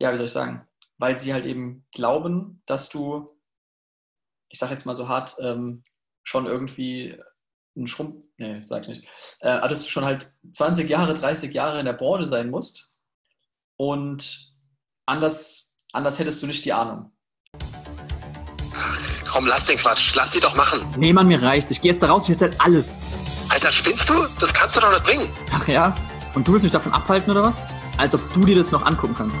ja, wie soll ich sagen, weil sie halt eben glauben, dass du, ich sag jetzt mal so hart, ähm, schon irgendwie ein Schrumpf, nee, sag ich nicht, äh, dass du schon halt 20 Jahre, 30 Jahre in der Branche sein musst und anders, anders hättest du nicht die Ahnung. Komm, lass den Quatsch. Lass die doch machen. Nee, Mann, mir reicht. Ich gehe jetzt da raus, ich erzähl alles. Alter, spinnst du? Das kannst du doch nicht bringen. Ach ja? Und du willst mich davon abhalten oder was? Als ob du dir das noch angucken kannst.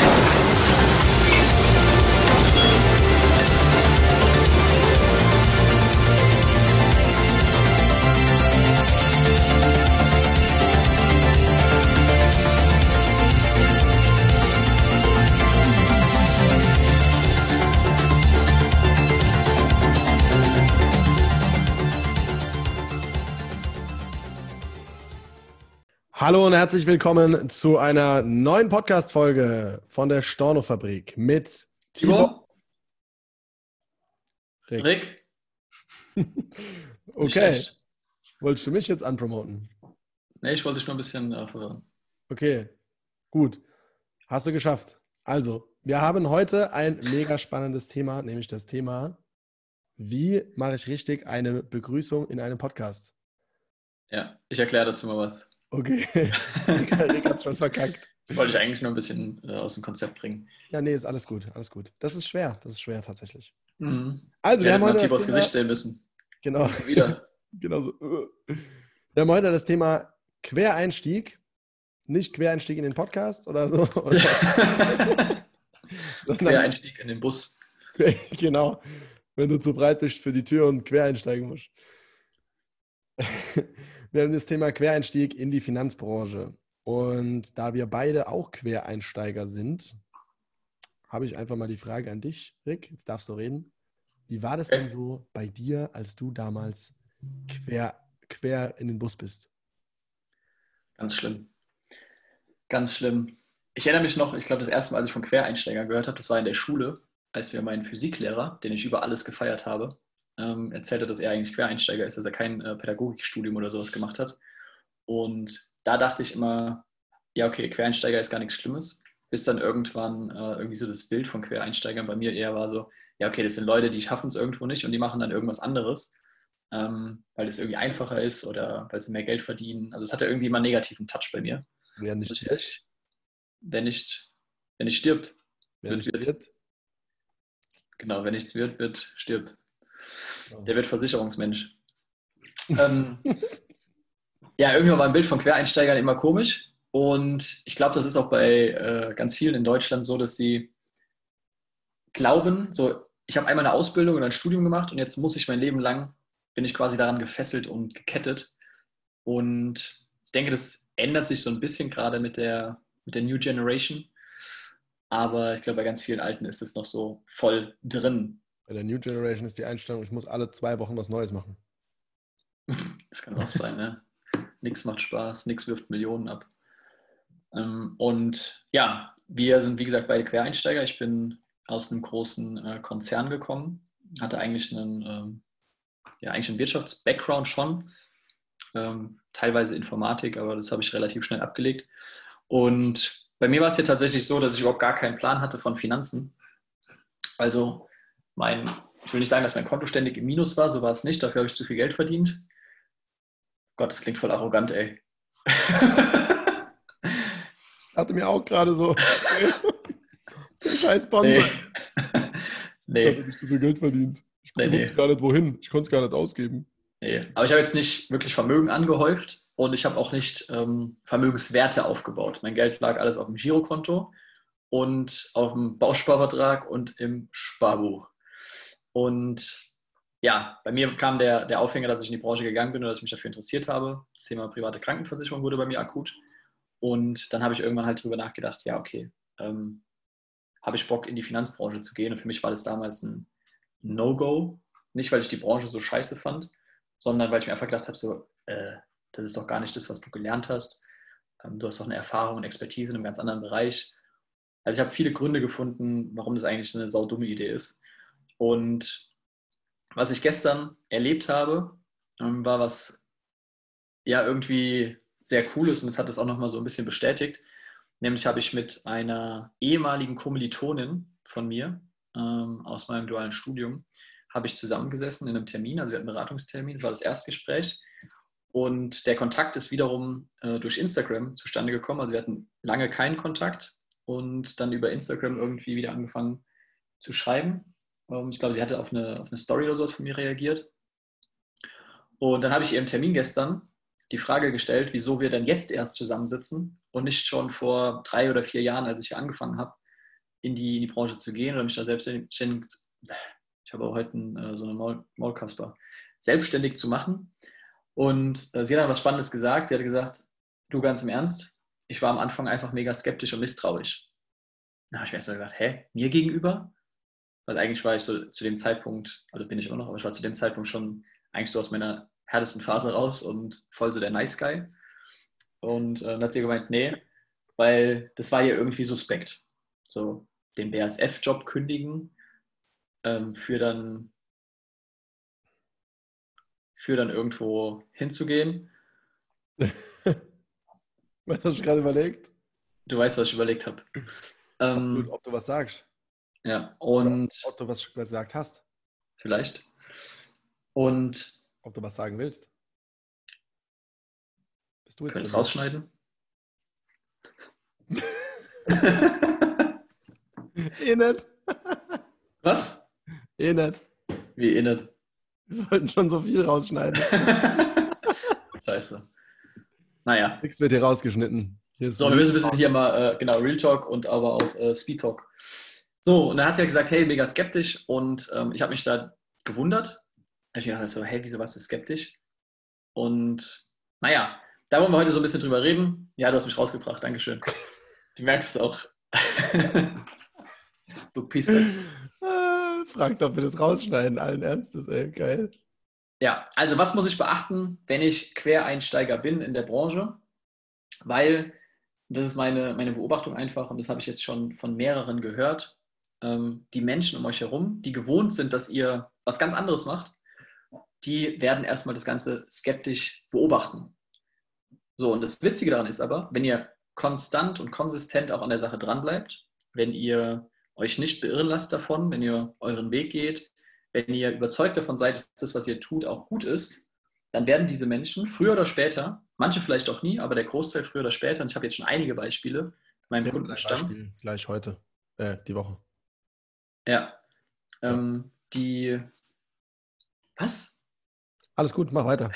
Hallo und herzlich willkommen zu einer neuen Podcast-Folge von der Storno-Fabrik mit Tibor. Rick. Rick. okay. Wolltest du mich jetzt anpromoten? Nee, ich wollte dich nur ein bisschen äh, verwirren. Okay, gut. Hast du geschafft. Also, wir haben heute ein mega spannendes Thema, nämlich das Thema, wie mache ich richtig eine Begrüßung in einem Podcast? Ja, ich erkläre dazu mal was. Okay. Rick hat es schon verkackt. Wollte ich eigentlich nur ein bisschen äh, aus dem Konzept bringen. Ja, nee, ist alles gut, alles gut. Das ist schwer, das ist schwer tatsächlich. Mhm. Also, wir ja, haben heute das Thema, Gesicht sehen müssen. Genau. Wieder. genau so. Wir haben heute das Thema Quereinstieg. Nicht Quereinstieg in den Podcast oder so. Quereinstieg in den Bus. genau. Wenn du zu breit bist für die Tür und quer einsteigen musst. Wir haben das Thema Quereinstieg in die Finanzbranche. Und da wir beide auch Quereinsteiger sind, habe ich einfach mal die Frage an dich, Rick. Jetzt darfst du reden. Wie war das denn so bei dir, als du damals quer, quer in den Bus bist? Ganz schlimm. Ganz schlimm. Ich erinnere mich noch, ich glaube, das erste Mal, als ich von Quereinsteigern gehört habe, das war in der Schule, als wir meinen Physiklehrer, den ich über alles gefeiert habe, ähm, erzählt hat, dass er eigentlich Quereinsteiger ist, dass er kein äh, Pädagogikstudium oder sowas gemacht hat. Und da dachte ich immer, ja, okay, Quereinsteiger ist gar nichts Schlimmes. Bis dann irgendwann äh, irgendwie so das Bild von Quereinsteigern bei mir eher war so, ja, okay, das sind Leute, die schaffen es irgendwo nicht und die machen dann irgendwas anderes, ähm, weil es irgendwie einfacher ist oder weil sie mehr Geld verdienen. Also es hat ja irgendwie immer einen negativen Touch bei mir. Wer nicht also stirbt? Wer nicht, wer nicht stirbt. Wer wird, nicht wird. Genau, wer nichts wird, wird, stirbt. Der wird Versicherungsmensch. ähm, ja, irgendwann war ein Bild von Quereinsteigern immer komisch. Und ich glaube, das ist auch bei äh, ganz vielen in Deutschland so, dass sie glauben, so, ich habe einmal eine Ausbildung oder ein Studium gemacht und jetzt muss ich mein Leben lang, bin ich quasi daran gefesselt und gekettet. Und ich denke, das ändert sich so ein bisschen gerade mit der, mit der New Generation. Aber ich glaube, bei ganz vielen Alten ist es noch so voll drin. Bei der New Generation ist die Einstellung, ich muss alle zwei Wochen was Neues machen. Das kann auch sein, ne? Nix macht Spaß, nix wirft Millionen ab. Ähm, und ja, wir sind wie gesagt beide Quereinsteiger. Ich bin aus einem großen äh, Konzern gekommen, hatte eigentlich einen, ähm, ja, eigentlich einen Wirtschafts-Background schon, ähm, teilweise Informatik, aber das habe ich relativ schnell abgelegt. Und bei mir war es ja tatsächlich so, dass ich überhaupt gar keinen Plan hatte von Finanzen. Also mein, ich will nicht sagen, dass mein Konto ständig im Minus war, so war es nicht, dafür habe ich zu viel Geld verdient. Gott, das klingt voll arrogant, ey. Hatte mir auch gerade so. Scheiß Band. Nee. nee. Ich habe ich zu viel Geld verdient. Ich nee, wusste nee. gar nicht wohin. Ich konnte es gar nicht ausgeben. Nee, aber ich habe jetzt nicht wirklich Vermögen angehäuft und ich habe auch nicht ähm, Vermögenswerte aufgebaut. Mein Geld lag alles auf dem Girokonto und auf dem Bausparvertrag und im Sparbuch. Und ja, bei mir kam der, der Aufhänger, dass ich in die Branche gegangen bin und dass ich mich dafür interessiert habe. Das Thema private Krankenversicherung wurde bei mir akut. Und dann habe ich irgendwann halt darüber nachgedacht, ja, okay, ähm, habe ich Bock in die Finanzbranche zu gehen? Und für mich war das damals ein No-Go. Nicht, weil ich die Branche so scheiße fand, sondern weil ich mir einfach gedacht habe, so, äh, das ist doch gar nicht das, was du gelernt hast. ähm, du hast auch eine Erfahrung und Expertise in einem ganz anderen Bereich. Also ich habe viele Gründe gefunden, warum das eigentlich eine saudumme Idee ist. Und was ich gestern erlebt habe, ähm, war was ja irgendwie sehr cool ist und das hat das auch nochmal so ein bisschen bestätigt. Nämlich habe ich mit einer ehemaligen Kommilitonin von mir ähm, aus meinem dualen Studium, habe ich zusammengesessen in einem Termin, also wir hatten einen Beratungstermin, das war das Erstgespräch. Und der Kontakt ist wiederum äh, durch Instagram zustande gekommen. Also wir hatten lange keinen Kontakt und dann über Instagram irgendwie wieder angefangen zu schreiben. Ich glaube, sie hatte auf eine, auf eine Story oder sowas von mir reagiert. Und dann habe ich ihr im Termin gestern die Frage gestellt, wieso wir denn jetzt erst zusammensitzen und nicht schon vor drei oder vier Jahren, als ich hier angefangen habe, in die, in die Branche zu gehen oder mich da selbstständig, ich habe auch heute äh, so eine Maul, Maulkasper, selbstständig zu machen. Und äh, sie hat dann was Spannendes gesagt. Sie hat gesagt, du ganz im Ernst, ich war am Anfang einfach mega skeptisch und misstrauisch. Da habe ich mir erst mal gedacht, hä, mir gegenüber? Weil eigentlich war ich so zu dem Zeitpunkt, also bin ich immer noch, aber ich war zu dem Zeitpunkt schon eigentlich so aus meiner härtesten Phase raus und voll so der Nice Guy. Und äh, dann hat sie gemeint, nee, weil das war ja irgendwie suspekt. So den BASF-Job kündigen ähm, für dann für dann irgendwo hinzugehen. was hast du gerade überlegt? Du weißt, was ich überlegt habe. Ähm, ob, du, ob, du, was sagst. Ja, und. Ob du was gesagt hast. Vielleicht. Und ob du was sagen willst. Bist du jetzt Könntest rausschneiden? eh nicht. Was? Eh nicht. Wie eh nicht? Wir sollten schon so viel rausschneiden. Scheiße. Naja. Nichts wird hier rausgeschnitten. Hier so, wir müssen ein bisschen hier mal, äh, genau, Real Talk und aber auch äh, Speed Talk. So, und dann hat sie ja gesagt, hey, mega skeptisch und ähm, ich habe mich da gewundert, ich dachte so, hey, wieso warst du skeptisch? Und naja, da wollen wir heute so ein bisschen drüber reden. Ja, du hast mich rausgebracht, Dankeschön. Du merkst es auch. du Pisse. Ah, fragt, ob wir das rausschneiden, allen Ernstes, ey, geil. Ja, also was muss ich beachten, wenn ich Quereinsteiger bin in der Branche? Weil, das ist meine, meine Beobachtung einfach, und das habe ich jetzt schon von mehreren gehört, ähm, die Menschen um euch herum, die gewohnt sind, dass ihr was ganz anderes macht, die werden erstmal das Ganze skeptisch beobachten. So, und das Witzige daran ist aber, wenn ihr konstant und konsistent auch an der Sache dranbleibt, wenn ihr euch nicht beirren lasst davon, wenn ihr euren Weg geht, wenn ihr überzeugt davon seid, dass das, was ihr tut, auch gut ist, dann werden diese Menschen früher oder später, manche vielleicht auch nie, aber der Großteil früher oder später, und ich habe jetzt schon einige Beispiele, meinem Kundenstamm. Gleich heute, äh, die Woche. Ja. Ähm, die. Was? Alles gut, mach weiter.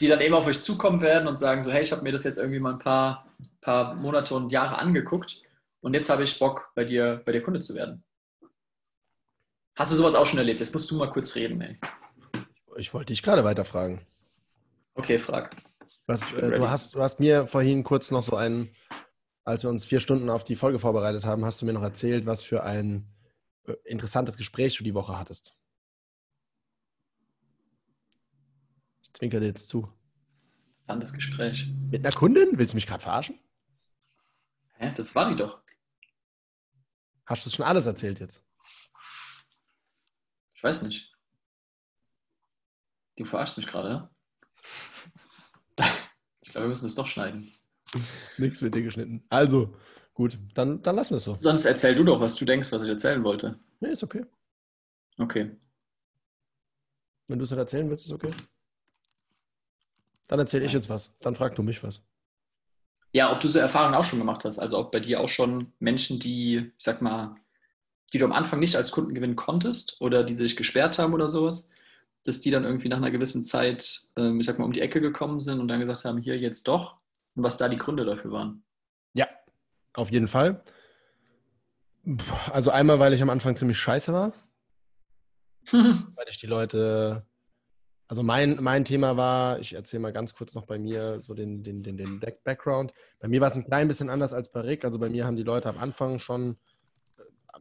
die dann eben auf euch zukommen werden und sagen so, hey, ich habe mir das jetzt irgendwie mal ein paar, paar Monate und Jahre angeguckt und jetzt habe ich Bock, bei dir, bei dir Kunde zu werden. Hast du sowas auch schon erlebt? Jetzt musst du mal kurz reden, ey. Ich wollte dich gerade weiterfragen. Okay, frag. Was, äh, du, hast, du hast mir vorhin kurz noch so einen, als wir uns vier Stunden auf die Folge vorbereitet haben, hast du mir noch erzählt, was für ein äh, interessantes Gespräch du die Woche hattest. Zwinker dir jetzt zu. Interessantes Gespräch. Mit einer Kundin? Willst du mich gerade verarschen? Hä? Das war die doch. Hast du schon alles erzählt jetzt? Ich weiß nicht. Du verarschst mich gerade, ja? Ich glaube, wir müssen das doch schneiden. Nichts wird dir geschnitten. Also, gut, dann, dann lassen wir es so. Sonst erzähl du doch, was du denkst, was ich erzählen wollte. Nee, ist okay. Okay. Wenn du es nicht erzählen willst, ist okay. Dann erzähle ich jetzt was. Dann frag du mich was. Ja, ob du so Erfahrungen auch schon gemacht hast. Also ob bei dir auch schon Menschen, die, ich sag mal, die du am Anfang nicht als Kunden gewinnen konntest oder die sich gesperrt haben oder sowas, dass die dann irgendwie nach einer gewissen Zeit, ähm, ich sag mal, um die Ecke gekommen sind und dann gesagt haben, hier jetzt doch. Und was da die Gründe dafür waren. Ja, auf jeden Fall. Also einmal, weil ich am Anfang ziemlich scheiße war. weil ich die Leute also mein, mein Thema war, ich erzähle mal ganz kurz noch bei mir so den, den, den, den Background. Bei mir war es ein klein bisschen anders als bei Rick. Also bei mir haben die Leute am Anfang schon,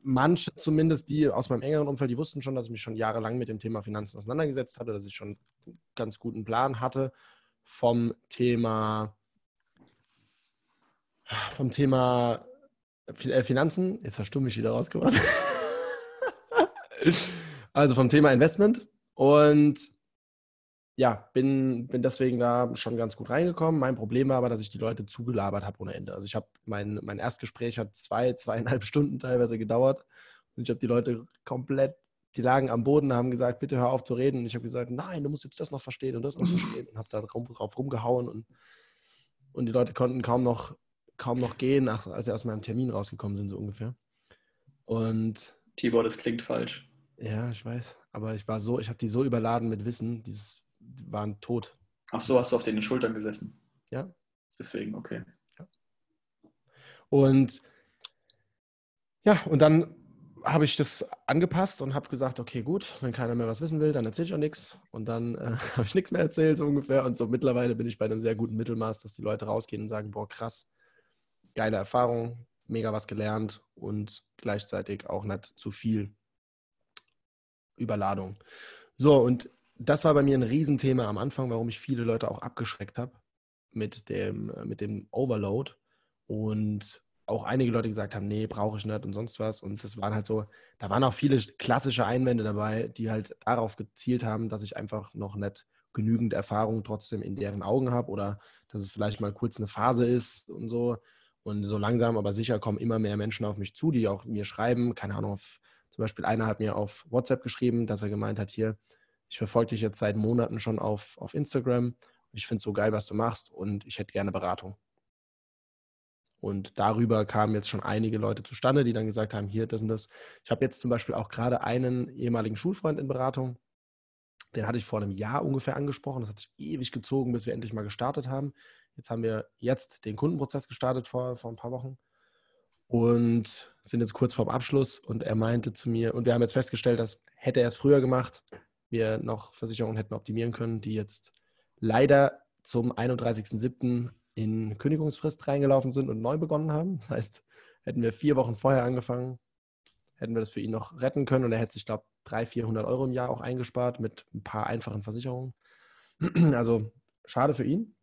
manche zumindest, die aus meinem engeren Umfeld, die wussten schon, dass ich mich schon jahrelang mit dem Thema Finanzen auseinandergesetzt hatte, dass ich schon einen ganz guten Plan hatte vom Thema vom Thema äh, Finanzen, jetzt hast du mich wieder rausgebracht. also vom Thema Investment und ja, bin, bin deswegen da schon ganz gut reingekommen. Mein Problem war aber, dass ich die Leute zugelabert habe ohne Ende. Also ich habe mein, mein Erstgespräch hat zwei, zweieinhalb Stunden teilweise gedauert und ich habe die Leute komplett, die lagen am Boden, haben gesagt, bitte hör auf zu reden. Und ich habe gesagt, nein, du musst jetzt das noch verstehen und das noch verstehen und habe da drauf rumgehauen und, und die Leute konnten kaum noch, kaum noch gehen, als sie aus meinem Termin rausgekommen sind, so ungefähr. Und Tibor, das klingt falsch. ja, ich weiß, aber ich war so, ich habe die so überladen mit Wissen, dieses die waren tot. Ach so, hast du auf den Schultern gesessen. Ja. Deswegen, okay. Und ja, und dann habe ich das angepasst und habe gesagt, okay, gut, wenn keiner mehr was wissen will, dann erzähle ich auch nichts. Und dann äh, habe ich nichts mehr erzählt, so ungefähr. Und so mittlerweile bin ich bei einem sehr guten Mittelmaß, dass die Leute rausgehen und sagen, boah, krass, geile Erfahrung, mega was gelernt und gleichzeitig auch nicht zu viel Überladung. So, und das war bei mir ein Riesenthema am Anfang, warum ich viele Leute auch abgeschreckt habe mit dem, äh, mit dem Overload. Und auch einige Leute gesagt haben, nee, brauche ich nicht und sonst was. Und das waren halt so, da waren auch viele klassische Einwände dabei, die halt darauf gezielt haben, dass ich einfach noch nicht genügend Erfahrung trotzdem in deren Augen habe oder dass es vielleicht mal kurz eine Phase ist und so. Und so langsam, aber sicher kommen immer mehr Menschen auf mich zu, die auch mir schreiben. Keine Ahnung, auf, zum Beispiel einer hat mir auf WhatsApp geschrieben, dass er gemeint hat, hier, ich verfolge dich jetzt seit Monaten schon auf, auf Instagram. Ich finde es so geil, was du machst und ich hätte gerne Beratung. Und darüber kamen jetzt schon einige Leute zustande, die dann gesagt haben, hier, das und das. Ich habe jetzt zum Beispiel auch gerade einen ehemaligen Schulfreund in Beratung. Den hatte ich vor einem Jahr ungefähr angesprochen. Das hat sich ewig gezogen, bis wir endlich mal gestartet haben. Jetzt haben wir jetzt den Kundenprozess gestartet vor, vor ein paar Wochen und sind jetzt kurz vorm Abschluss. Und er meinte zu mir, und wir haben jetzt festgestellt, dass hätte er es früher gemacht, wir noch Versicherungen hätten optimieren können, die jetzt leider zum 31.07. in Kündigungsfrist reingelaufen sind und neu begonnen haben. Das heißt, hätten wir vier Wochen vorher angefangen, hätten wir das für ihn noch retten können und er hätte sich, glaube ich, 300, 400 Euro im Jahr auch eingespart mit ein paar einfachen Versicherungen. Also schade für ihn.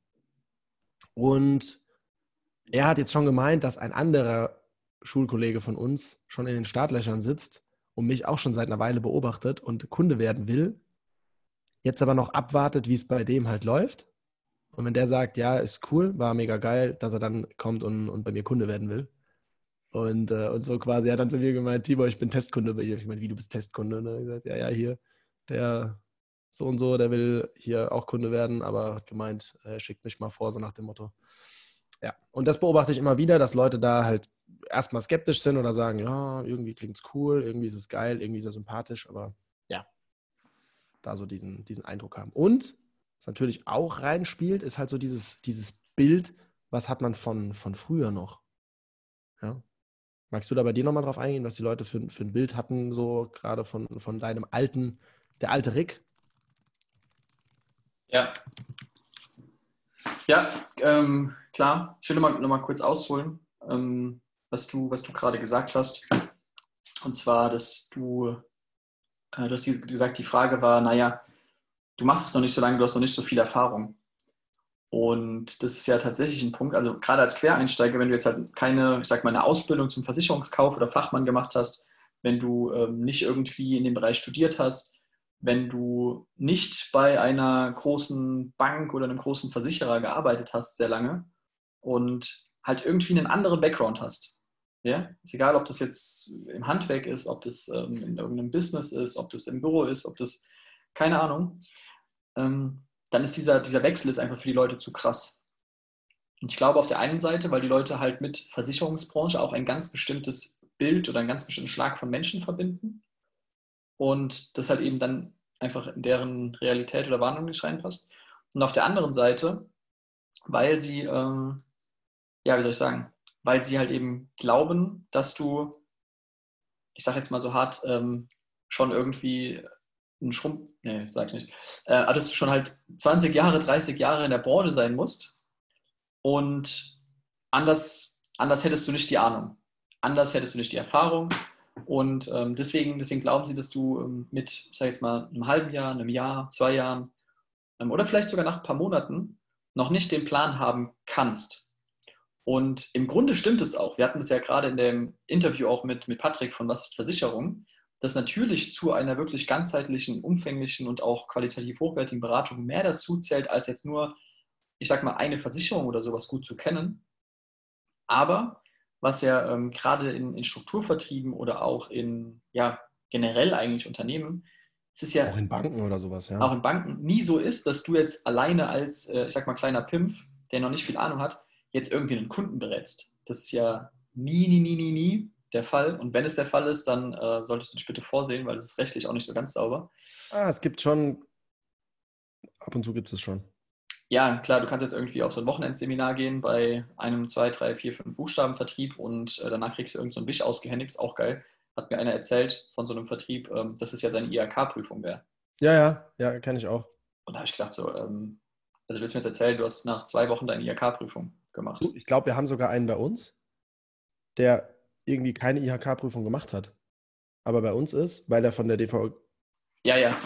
Und er hat jetzt schon gemeint, dass ein anderer Schulkollege von uns schon in den Startlöchern sitzt und mich auch schon seit einer Weile beobachtet und Kunde werden will, jetzt aber noch abwartet, wie es bei dem halt läuft. Und wenn der sagt, ja, ist cool, war mega geil, dass er dann kommt und, und bei mir Kunde werden will. Und, äh, und so quasi, er hat dann zu mir gemeint, Tibor, ich bin Testkunde bei dir. Ich meine, wie du bist Testkunde? Hat er gesagt, ja, ja, hier, der so und so, der will hier auch Kunde werden, aber hat gemeint, er schickt mich mal vor, so nach dem Motto. Ja, und das beobachte ich immer wieder, dass Leute da halt erstmal skeptisch sind oder sagen, ja, irgendwie klingt es cool, irgendwie ist es geil, irgendwie ist er sympathisch, aber ja, da so diesen, diesen Eindruck haben. Und was natürlich auch reinspielt, ist halt so dieses, dieses Bild, was hat man von, von früher noch? Ja. Magst du da bei dir nochmal drauf eingehen, was die Leute für, für ein Bild hatten, so gerade von, von deinem alten, der alte Rick? Ja. Ja, ähm, klar. Ich will nochmal noch mal kurz ausholen, ähm, was du, was du gerade gesagt hast. Und zwar, dass du, äh, du hast gesagt, die Frage war, naja, du machst es noch nicht so lange, du hast noch nicht so viel Erfahrung. Und das ist ja tatsächlich ein Punkt, also gerade als Quereinsteiger, wenn du jetzt halt keine, ich sag mal, eine Ausbildung zum Versicherungskauf oder Fachmann gemacht hast, wenn du ähm, nicht irgendwie in dem Bereich studiert hast, wenn du nicht bei einer großen Bank oder einem großen Versicherer gearbeitet hast sehr lange und halt irgendwie einen anderen Background hast. Ja, ist egal, ob das jetzt im Handwerk ist, ob das ähm, in irgendeinem Business ist, ob das im Büro ist, ob das, keine Ahnung, ähm, dann ist dieser, dieser Wechsel ist einfach für die Leute zu krass. Und ich glaube auf der einen Seite, weil die Leute halt mit Versicherungsbranche auch ein ganz bestimmtes Bild oder einen ganz bestimmten Schlag von Menschen verbinden und das halt eben dann einfach in deren Realität oder Wahrnehmung nicht reinpasst. Und auf der anderen Seite, weil sie, ähm, ja, wie soll ich sagen, weil sie halt eben glauben, dass du, ich sage jetzt mal so hart, ähm, schon irgendwie ein Schrumpf, nee, sag ich nicht, äh, dass du schon halt 20 Jahre, 30 Jahre in der Branche sein musst und anders, anders hättest du nicht die Ahnung, anders hättest du nicht die Erfahrung und ähm, deswegen, deswegen glauben sie, dass du ähm, mit, ich jetzt mal, einem halben Jahr, einem Jahr, zwei Jahren ähm, oder vielleicht sogar nach ein paar Monaten noch nicht den Plan haben kannst. Und im Grunde stimmt es auch. Wir hatten es ja gerade in dem Interview auch mit, mit Patrick von Was ist Versicherung, dass natürlich zu einer wirklich ganzheitlichen, umfänglichen und auch qualitativ hochwertigen Beratung mehr dazu zählt, als jetzt nur, ich sag mal, eine Versicherung oder sowas gut zu kennen. Aber was ja ähm, gerade in, in, Strukturvertrieben oder auch in, ja, generell eigentlich Unternehmen, es ist ja auch in Banken oder sowas, ja. Auch in Banken nie so ist, dass du jetzt alleine als, äh, ich sag mal, kleiner Pimpf, der noch nicht viel Ahnung hat, jetzt irgendwie einen Kunden berätst. Das ist ja nie, nie, nie, nie, nie der Fall. Und wenn es der Fall ist, dann äh, solltest du dich bitte vorsehen, weil es ist rechtlich auch nicht so ganz sauber. Ah, es gibt schon, ab und zu gibt es schon. Ja, klar, du kannst jetzt irgendwie auf so ein Wochenendseminar gehen bei einem, zwei, drei, vier, fünf Buchstabenvertrieb und äh, danach kriegst du irgendeinen so Wisch ausgehändigt, ist auch geil. Hat mir einer erzählt von so einem Vertrieb, ähm, dass es ja seine IHK-Prüfung wäre. Ja, ja, ja, kenne ich auch. Und da habe ich gedacht, so, ähm, also du willst mir jetzt erzählen, du hast nach zwei Wochen deine IHK-Prüfung gemacht. Ich glaube, wir haben sogar einen bei uns, der irgendwie keine IHK-Prüfung gemacht hat. Aber bei uns ist, weil er von der DV. Ja, ja.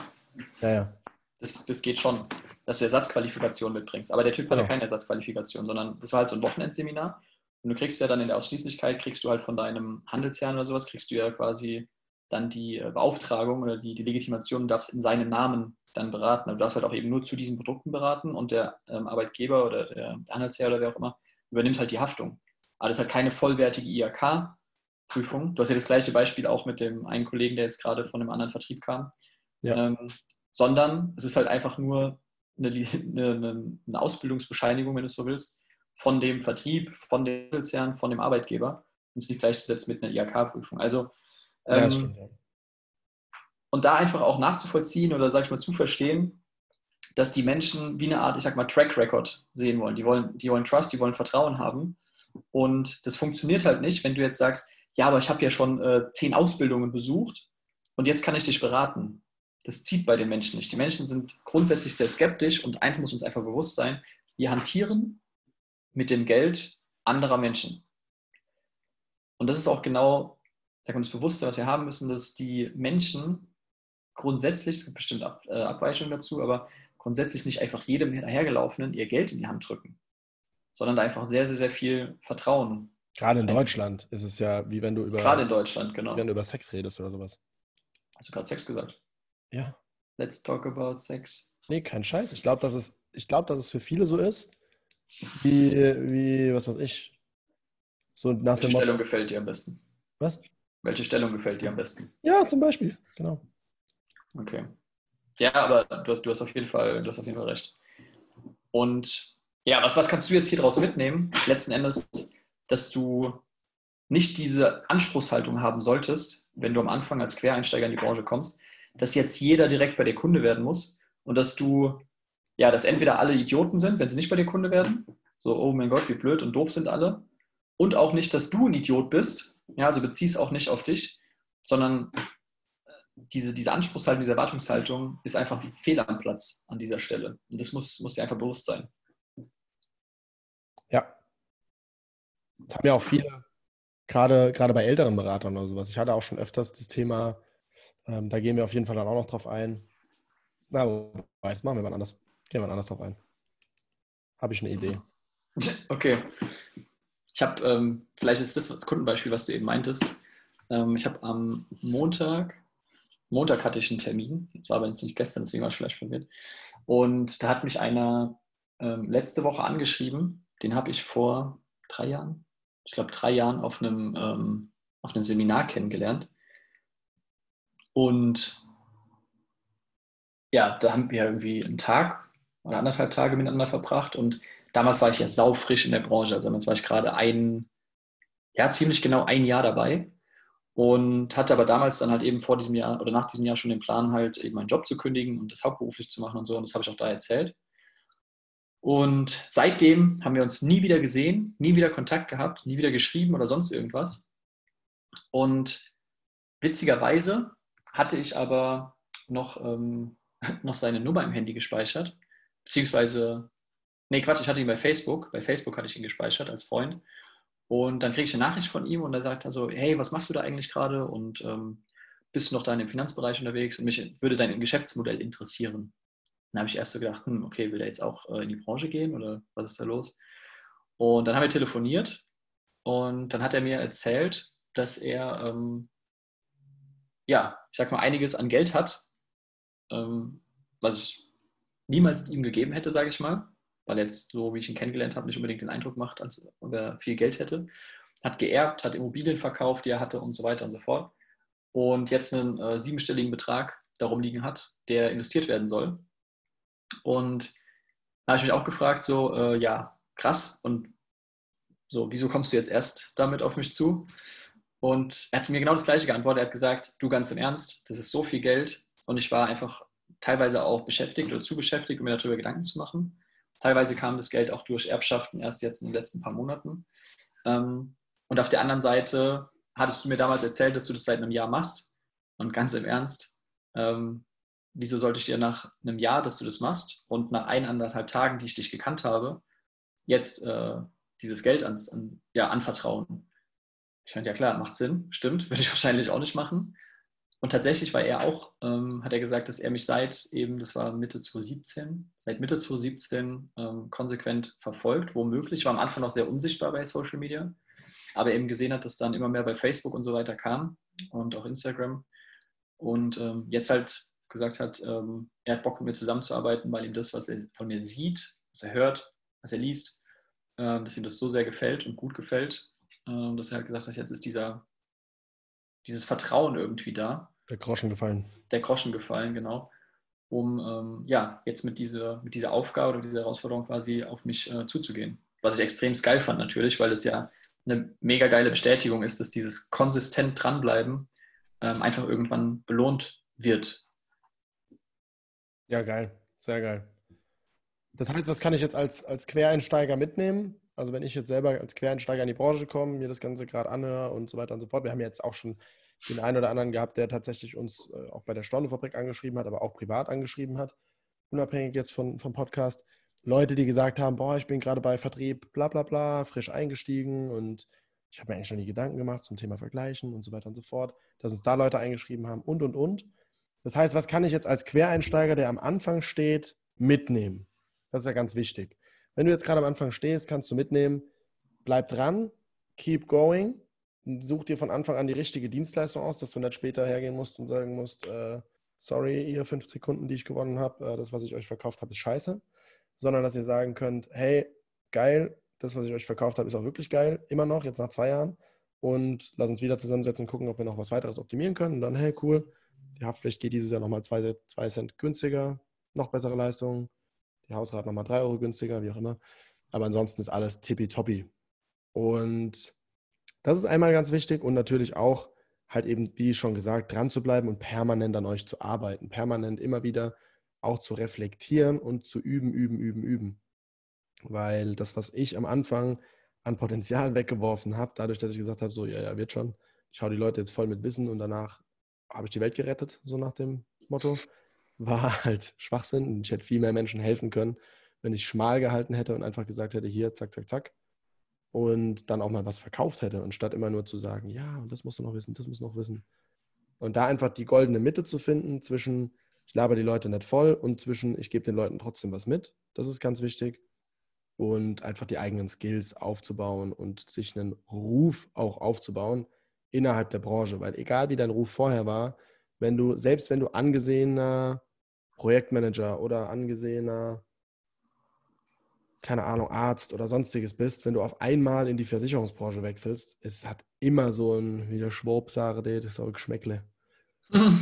Ja, ja. Das, das geht schon, dass du Ersatzqualifikation mitbringst. Aber der Typ hatte genau. keine Ersatzqualifikation, sondern das war halt so ein Wochenendseminar. Und du kriegst ja dann in der Ausschließlichkeit, kriegst du halt von deinem Handelsherrn oder sowas, kriegst du ja quasi dann die äh, Beauftragung oder die, die Legitimation und darfst in seinem Namen dann beraten. Du darfst halt auch eben nur zu diesen Produkten beraten und der ähm, Arbeitgeber oder der, der Handelsherr oder wer auch immer übernimmt halt die Haftung. Aber das ist halt keine vollwertige IHK-Prüfung. Du hast ja das gleiche Beispiel auch mit dem einen Kollegen, der jetzt gerade von einem anderen Vertrieb kam. Ja. Ähm, sondern es ist halt einfach nur eine, eine, eine, Ausbildungsbescheinigung, wenn du es so willst, von dem Vertrieb, von dem Handelsherrn, von dem Arbeitgeber und es ist nicht gleichzusetzen mit einer IHK-Prüfung. Also ähm, ja, stimmt, ja und da einfach auch nachzuvollziehen oder, sag ich mal, zu verstehen, dass die Menschen wie eine Art, ich sag mal, Track Record sehen wollen. Die wollen, die wollen Trust, die wollen Vertrauen haben. Und das funktioniert halt nicht, wenn du jetzt sagst, ja, aber ich habe ja schon äh, zehn Ausbildungen besucht und jetzt kann ich dich beraten. Das zieht bei den Menschen nicht. Die Menschen sind grundsätzlich sehr skeptisch und eins muss uns einfach bewusst sein, wir hantieren mit dem Geld anderer Menschen. Und das ist auch genau das Bewusste, was wir haben müssen, dass die Menschen grundsätzlich, es gibt bestimmt Ab, äh, Abweichungen dazu, aber grundsätzlich nicht einfach jedem dahergelaufenen ihr Geld in die Hand drücken, sondern da einfach sehr, sehr, sehr viel Vertrauen. Gerade in Deutschland ist es ja, wie wenn du über. Gerade in Deutschland, genau. Wenn du über Sex redest oder sowas. Hast du gerade Sex gesagt? Ja. Let's talk about Sex. Nee, kein Scheiß. Ich glaube, dass es, dass es für viele so ist, wie, wie was weiß ich. So nach Welche dem Stellung gefällt dir am besten? Was? Welche Stellung gefällt dir am besten? Ja, zum Beispiel, genau. Okay. Ja, aber du hast, du hast, auf, jeden Fall, du hast auf jeden Fall recht. Und ja, was, was kannst du jetzt hier draus mitnehmen? Letzten Endes, dass du nicht diese Anspruchshaltung haben solltest, wenn du am Anfang als Quereinsteiger in die Branche kommst, dass jetzt jeder direkt bei dir Kunde werden muss und dass du, ja, dass entweder alle Idioten sind, wenn sie nicht bei dir Kunde werden, so, oh mein Gott, wie blöd und doof sind alle, und auch nicht, dass du ein Idiot bist, ja, also beziehst auch nicht auf dich, sondern diese, diese Anspruchshaltung, diese Erwartungshaltung ist einfach fehl am Platz an dieser Stelle. Und das muss, muss dir einfach bewusst sein. Ja. Das haben ja auch viele, gerade, gerade bei älteren Beratern oder sowas. Ich hatte auch schon öfters das Thema, ähm, da gehen wir auf jeden Fall dann auch noch drauf ein. Na, wobei, das machen wir mal anders. Gehen wir anders drauf ein. Habe ich eine Idee. Okay. Ich habe, ähm, vielleicht ist das das Kundenbeispiel, was du eben meintest. Ähm, ich habe am Montag Montag hatte ich einen Termin, das war aber jetzt nicht gestern, deswegen war ich vielleicht verwirrt. Und da hat mich einer ähm, letzte Woche angeschrieben, den habe ich vor drei Jahren, ich glaube drei Jahren auf einem, ähm, auf einem Seminar kennengelernt. Und ja, da haben wir irgendwie einen Tag oder anderthalb Tage miteinander verbracht und damals war ich ja saufrisch in der Branche. Also damals war ich gerade ein, ja, ziemlich genau ein Jahr dabei und hatte aber damals dann halt eben vor diesem Jahr oder nach diesem Jahr schon den Plan, halt eben meinen Job zu kündigen und das hauptberuflich zu machen und so. Und das habe ich auch da erzählt. Und seitdem haben wir uns nie wieder gesehen, nie wieder Kontakt gehabt, nie wieder geschrieben oder sonst irgendwas. Und witzigerweise hatte ich aber noch, ähm, noch seine Nummer im Handy gespeichert. Beziehungsweise, nee, Quatsch, ich hatte ihn bei Facebook. Bei Facebook hatte ich ihn gespeichert als Freund. Und dann kriege ich eine Nachricht von ihm und er sagt also, hey, was machst du da eigentlich gerade und ähm, bist du noch da in dem Finanzbereich unterwegs und mich würde dein Geschäftsmodell interessieren. Dann habe ich erst so gedacht, hm, okay, will er jetzt auch äh, in die Branche gehen oder was ist da los? Und dann haben wir telefoniert und dann hat er mir erzählt, dass er, ähm, ja, ich sag mal, einiges an Geld hat, ähm, was ich niemals ihm gegeben hätte, sage ich mal, weil jetzt, so wie ich ihn kennengelernt habe, nicht unbedingt den Eindruck macht, als ob er viel Geld hätte. Hat geerbt, hat Immobilien verkauft, die er hatte und so weiter und so fort. Und jetzt einen äh, siebenstelligen Betrag darum liegen hat, der investiert werden soll. Und da habe ich mich auch gefragt, so, äh, ja, krass, und so, wieso kommst du jetzt erst damit auf mich zu? Und er hat mir genau das Gleiche geantwortet. Er hat gesagt, du ganz im Ernst, das ist so viel Geld. Und ich war einfach teilweise auch beschäftigt oder zu beschäftigt, um mir darüber Gedanken zu machen. Teilweise kam das Geld auch durch Erbschaften erst jetzt in den letzten paar Monaten. Ähm, und auf der anderen Seite hattest du mir damals erzählt, dass du das seit einem Jahr machst. Und ganz im Ernst, ähm, wieso sollte ich dir nach einem Jahr, dass du das machst und nach eineinhalb Tagen, die ich dich gekannt habe, jetzt äh, dieses Geld ans, an, ja, anvertrauen? Ich fand, ja klar, macht Sinn, stimmt, würde ich wahrscheinlich auch nicht machen. Und tatsächlich war er auch, ähm, hat er gesagt, dass er mich seit eben, das war Mitte 2017, seit Mitte 2017 ähm, konsequent verfolgt, womöglich. War am Anfang noch sehr unsichtbar bei Social Media, aber eben gesehen hat, dass dann immer mehr bei Facebook und so weiter kam und auch Instagram. Und ähm, jetzt halt gesagt hat, ähm, er hat Bock mit mir zusammenzuarbeiten, weil ihm das, was er von mir sieht, was er hört, was er liest, äh, dass ihm das so sehr gefällt und gut gefällt, äh, dass er halt gesagt hat, jetzt ist dieser, dieses Vertrauen irgendwie da. Der Groschen gefallen. Der Groschen gefallen, genau. Um ähm, ja, jetzt mit dieser, mit dieser Aufgabe oder dieser Herausforderung quasi auf mich äh, zuzugehen. Was ich extrem geil fand natürlich, weil es ja eine mega geile Bestätigung ist, dass dieses konsistent dranbleiben ähm, einfach irgendwann belohnt wird. Ja, geil. Sehr geil. Das heißt, was kann ich jetzt als, als Quereinsteiger mitnehmen? Also wenn ich jetzt selber als Quereinsteiger in die Branche komme, mir das Ganze gerade anhöre und so weiter und so fort. Wir haben jetzt auch schon den einen oder anderen gehabt, der tatsächlich uns äh, auch bei der Stornofabrik angeschrieben hat, aber auch privat angeschrieben hat, unabhängig jetzt von, vom Podcast. Leute, die gesagt haben, boah, ich bin gerade bei Vertrieb, bla bla bla, frisch eingestiegen und ich habe mir eigentlich schon die Gedanken gemacht zum Thema Vergleichen und so weiter und so fort, dass uns da Leute eingeschrieben haben und und und. Das heißt, was kann ich jetzt als Quereinsteiger, der am Anfang steht, mitnehmen? Das ist ja ganz wichtig. Wenn du jetzt gerade am Anfang stehst, kannst du mitnehmen, bleib dran, keep going, such dir von Anfang an die richtige Dienstleistung aus, dass du nicht später hergehen musst und sagen musst, äh, sorry, ihr 50 Kunden, die ich gewonnen habe, äh, das, was ich euch verkauft habe, ist scheiße. Sondern dass ihr sagen könnt, hey, geil, das, was ich euch verkauft habe, ist auch wirklich geil, immer noch, jetzt nach zwei Jahren. Und lass uns wieder zusammensetzen und gucken, ob wir noch was weiteres optimieren können. Und dann, hey, cool, die Haftpflicht geht dieses Jahr nochmal zwei, zwei Cent günstiger, noch bessere Leistung. Die Hausrat nochmal drei Euro günstiger, wie auch immer. Aber ansonsten ist alles tippitoppi. Und das ist einmal ganz wichtig und natürlich auch halt eben, wie schon gesagt, dran zu bleiben und permanent an euch zu arbeiten. Permanent immer wieder auch zu reflektieren und zu üben, üben, üben, üben. Weil das, was ich am Anfang an Potenzial weggeworfen habe, dadurch, dass ich gesagt habe, so, ja, ja, wird schon, ich schaue die Leute jetzt voll mit Wissen und danach habe ich die Welt gerettet, so nach dem Motto, war halt Schwachsinn. Ich hätte viel mehr Menschen helfen können, wenn ich schmal gehalten hätte und einfach gesagt hätte, hier, zack, zack, zack. Und dann auch mal was verkauft hätte, anstatt immer nur zu sagen, ja, und das musst du noch wissen, das musst du noch wissen. Und da einfach die goldene Mitte zu finden zwischen, ich laber die Leute nicht voll und zwischen, ich gebe den Leuten trotzdem was mit. Das ist ganz wichtig und einfach die eigenen Skills aufzubauen und sich einen Ruf auch aufzubauen innerhalb der Branche. Weil egal wie dein Ruf vorher war, wenn du, selbst wenn du angesehener Projektmanager oder angesehener, keine Ahnung, Arzt oder sonstiges bist, wenn du auf einmal in die Versicherungsbranche wechselst, es hat immer so ein, wie der Schwab sagt, das ist auch Geschmäckle.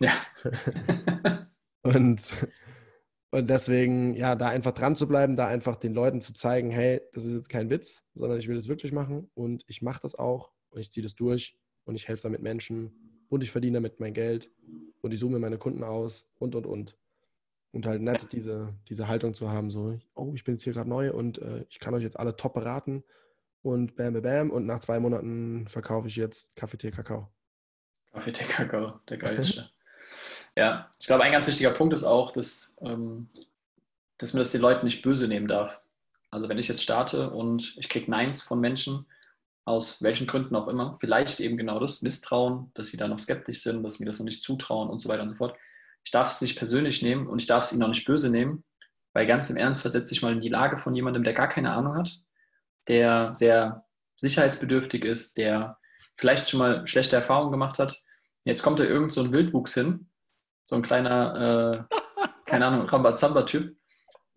Ja. und und deswegen, ja, da einfach dran zu bleiben, da einfach den Leuten zu zeigen, hey, das ist jetzt kein Witz, sondern ich will das wirklich machen und ich mache das auch und ich ziehe das durch und ich helfe damit Menschen und ich verdiene damit mein Geld und ich suche mir meine Kunden aus und und und. Und halt nicht diese, diese Haltung zu haben, so, oh, ich bin jetzt hier gerade neu und äh, ich kann euch jetzt alle top beraten und bam, bam, bam und nach zwei Monaten verkaufe ich jetzt Kaffee, Tee, Kakao. Kaffee, Tee, Kakao, der geilste. Ja, ich glaube, ein ganz wichtiger Punkt ist auch, dass, ähm, dass man das den Leuten nicht böse nehmen darf. Also wenn ich jetzt starte und ich kriege Neins von Menschen, aus welchen Gründen auch immer, vielleicht eben genau das, Misstrauen, dass sie da noch skeptisch sind, dass mir das noch nicht zutrauen und so weiter und so fort. Ich darf es nicht persönlich nehmen und ich darf es ihnen auch nicht böse nehmen, weil ganz im Ernst versetze ich mal in die Lage von jemandem, der gar keine Ahnung hat. der sehr sicherheitsbedürftig ist, der vielleicht schon mal schlechte Erfahrungen gemacht hat. Jetzt kommt da irgend so ein Wildwuchs hin, so ein kleiner, äh, keine Ahnung, Rambazamba-Typ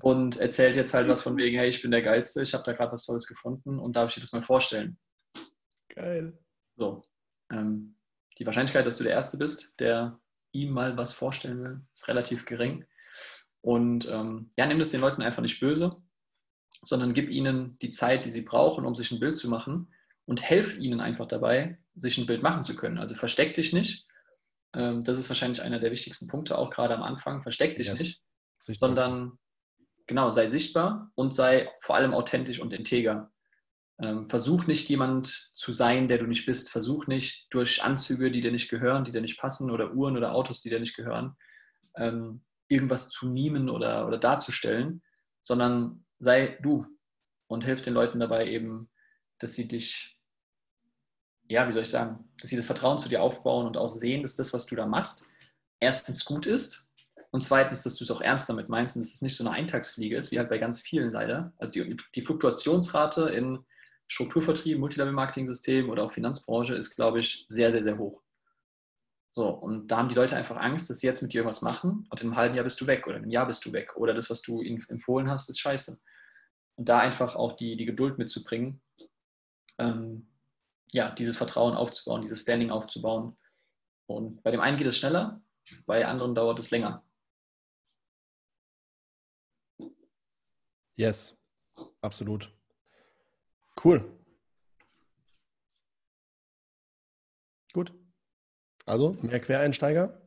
und erzählt jetzt halt was von wegen, hey, ich bin der Geilste, ich habe da gerade was Tolles gefunden und darf ich dir das mal vorstellen. Geil. So. Ähm, die Wahrscheinlichkeit, dass du der Erste bist, der ihm mal was vorstellen will, ist relativ gering. Und ähm, ja, nimm das den Leuten einfach nicht böse, sondern gib ihnen die Zeit, die sie brauchen, um sich ein Bild zu machen und helf ihnen einfach dabei, sich ein Bild machen zu können. Also versteck dich nicht. Ähm, das ist wahrscheinlich einer der wichtigsten Punkte, auch gerade am Anfang. Versteck dich yes. nicht, Sichtbar. sondern genau, sei sichtbar und sei vor allem authentisch und integer. Ähm, versuch nicht jemand zu sein, der du nicht bist. Versuch nicht durch Anzüge, die dir nicht gehören, die dir nicht passen oder Uhren oder Autos, die dir nicht gehören, ähm, irgendwas zu mimen oder, oder darzustellen, sondern sei du und hilf den Leuten dabei eben, dass sie dich, ja, wie soll ich sagen, dass sie das Vertrauen zu dir aufbauen und auch sehen, dass das, was du da machst, erstens gut ist und zweitens, dass du es auch ernst damit meinst und dass es nicht so eine Eintagsfliege ist, wie halt bei ganz vielen leider. Also die, die Fluktuationsrate in Strukturvertrieb, Multilevel-Marketing-System oder auch Finanzbranche ist, glaube ich, sehr, sehr, sehr hoch. So, und da haben die Leute einfach Angst, dass sie jetzt mit dir irgendwas machen und in einem halben Jahr bist du weg oder in einem Jahr bist du weg oder das, was du ihnen empfohlen hast, ist scheiße. Und da einfach auch die, die Geduld mitzubringen, ähm, ja, dieses Vertrauen aufzubauen, dieses Standing aufzubauen. Und bei dem einen geht es schneller, bei anderen dauert es länger. Yes, absolut. Cool. Gut. Also, mehr Quereinsteiger.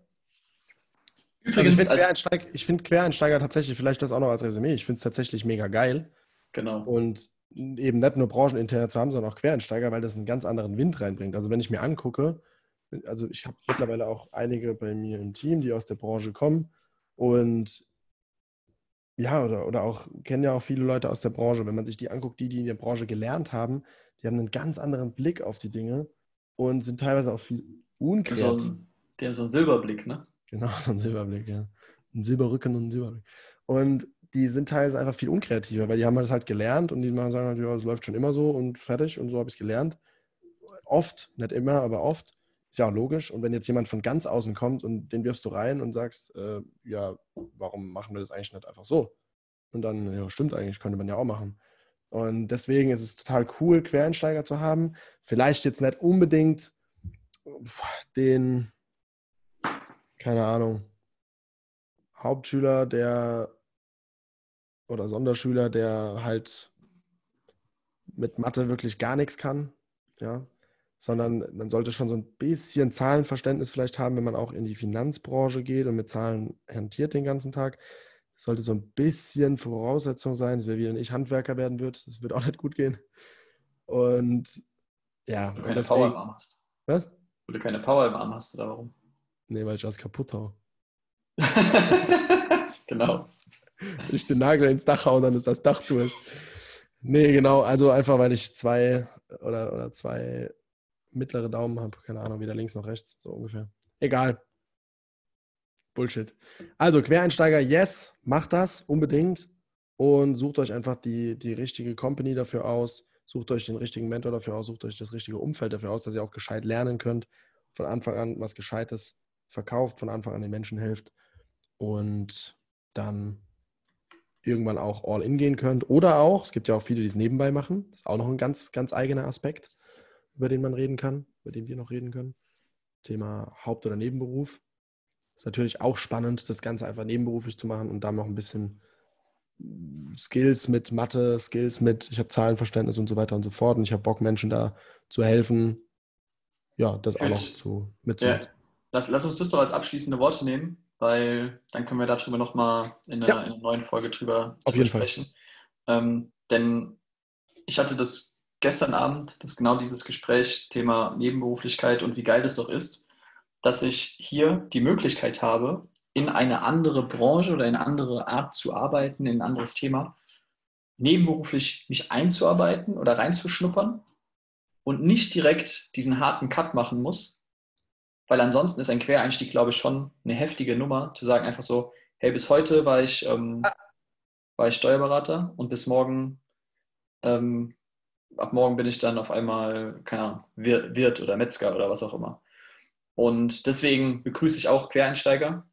Übrigens, also ich finde Quereinsteiger, find Quereinsteiger tatsächlich, vielleicht das auch noch als Resümee, ich finde es tatsächlich mega geil. Genau. Und eben nicht nur brancheninterne zu haben, sondern auch Quereinsteiger, weil das einen ganz anderen Wind reinbringt. Also wenn ich mir angucke, also ich habe mittlerweile auch einige bei mir im Team, die aus der Branche kommen und ja, oder, oder auch, kennen ja auch viele Leute aus der Branche. Wenn man sich die anguckt, die, die in der Branche gelernt haben, die haben einen ganz anderen Blick auf die Dinge und sind teilweise auch viel unkreativ. So die haben so einen Silberblick, ne? Genau, so einen Silberblick, ja. Ein Silberrücken und ein Silberblick. Und die sind teilweise einfach viel unkreativer, weil die haben das halt gelernt und die machen sagen halt, ja, es läuft schon immer so und fertig und so habe ich es gelernt. Oft, nicht immer, aber oft. Ist ja auch logisch. Und wenn jetzt jemand von ganz außen kommt und den wirfst du rein und sagst, äh, ja, warum machen wir das eigentlich nicht einfach so? Und dann, ja, stimmt eigentlich, könnte man ja auch machen. Und deswegen ist es total cool, Quereinsteiger zu haben. Vielleicht jetzt nicht unbedingt den, keine Ahnung, Hauptschüler, der oder Sonderschüler, der halt mit Mathe wirklich gar nichts kann, ja, sondern man sollte schon so ein bisschen Zahlenverständnis vielleicht haben, wenn man auch in die Finanzbranche geht und mit Zahlen hantiert den ganzen Tag. Das sollte so ein bisschen Voraussetzung sein, dass wir wieder nicht Handwerker werden wird. Das wird auch nicht gut gehen. Und ja, Weil du keine deswegen, Power im Arm hast. Was? Weil du keine Power im Arm hast, oder warum? Nee, weil ich das kaputt hau. genau. Ich den Nagel ins Dach haue, dann ist das Dach durch. Nee, genau. Also einfach, weil ich zwei oder, oder zwei mittlere Daumen habe. Keine Ahnung, weder links noch rechts, so ungefähr. Egal. Bullshit. Also Quereinsteiger, yes, macht das unbedingt und sucht euch einfach die, die richtige Company dafür aus, sucht euch den richtigen Mentor dafür aus, sucht euch das richtige Umfeld dafür aus, dass ihr auch gescheit lernen könnt, von Anfang an was Gescheites verkauft, von Anfang an den Menschen hilft und dann irgendwann auch all in gehen könnt. Oder auch, es gibt ja auch viele, die es nebenbei machen, das ist auch noch ein ganz, ganz eigener Aspekt über den man reden kann, über den wir noch reden können. Thema Haupt- oder Nebenberuf. Ist natürlich auch spannend, das Ganze einfach nebenberuflich zu machen und da noch ein bisschen Skills mit Mathe, Skills mit, ich habe Zahlenverständnis und so weiter und so fort und ich habe Bock, Menschen da zu helfen. Ja, das Gut. auch noch zu mitzunehmen. Ja. Lass, lass, uns das doch als abschließende Worte nehmen, weil dann können wir darüber nochmal in, ja. in einer neuen Folge drüber, Auf jeden sprechen. Fall. Ähm, denn ich hatte das gestern Abend, das ist genau dieses Gespräch, Thema Nebenberuflichkeit und wie geil das doch ist, dass ich hier die Möglichkeit habe, in eine andere Branche oder in eine andere Art zu arbeiten, in ein anderes Thema, nebenberuflich mich einzuarbeiten oder reinzuschnuppern und nicht direkt diesen harten Cut machen muss, weil ansonsten ist ein Quereinstieg, glaube ich, schon eine heftige Nummer, zu sagen einfach so, hey, bis heute war ich, ähm, war ich Steuerberater und bis morgen ähm, ab morgen bin ich dann auf einmal, keine Ahnung, Wirt oder Metzger oder was auch immer. Und deswegen begrüße ich auch Quereinsteiger.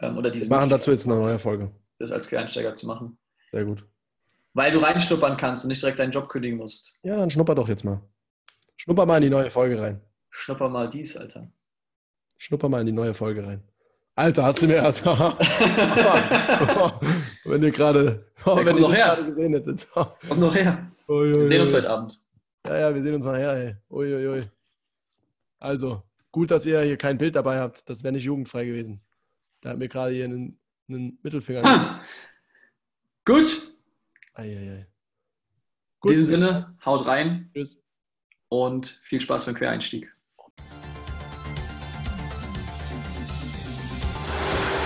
Ähm, oder diese Wir machen dazu jetzt eine neue Folge. Das als Quereinsteiger zu machen. Sehr gut. Weil du reinschnuppern kannst und nicht direkt deinen Job kündigen musst. Ja, dann schnupper doch jetzt mal. Schnupper mal in die neue Folge rein. Schnupper mal dies, Alter. Schnupper mal in die neue Folge rein. Alter, hast du mir erst. wenn ihr gerade. Oh, wenn ihr das gerade gesehen hättet. Komm noch her. Ui, ui, wir sehen uns heute Abend. Ja, ja, wir sehen uns nachher, ey. Uiuiui. Also, gut, dass ihr hier kein Bild dabei habt. Das wäre nicht jugendfrei gewesen. Da hat mir gerade hier einen, einen Mittelfinger. Ah. Gut. Eieiei. Gut, In diesem Sinne, haut rein. Tschüss. Und viel Spaß beim Quereinstieg.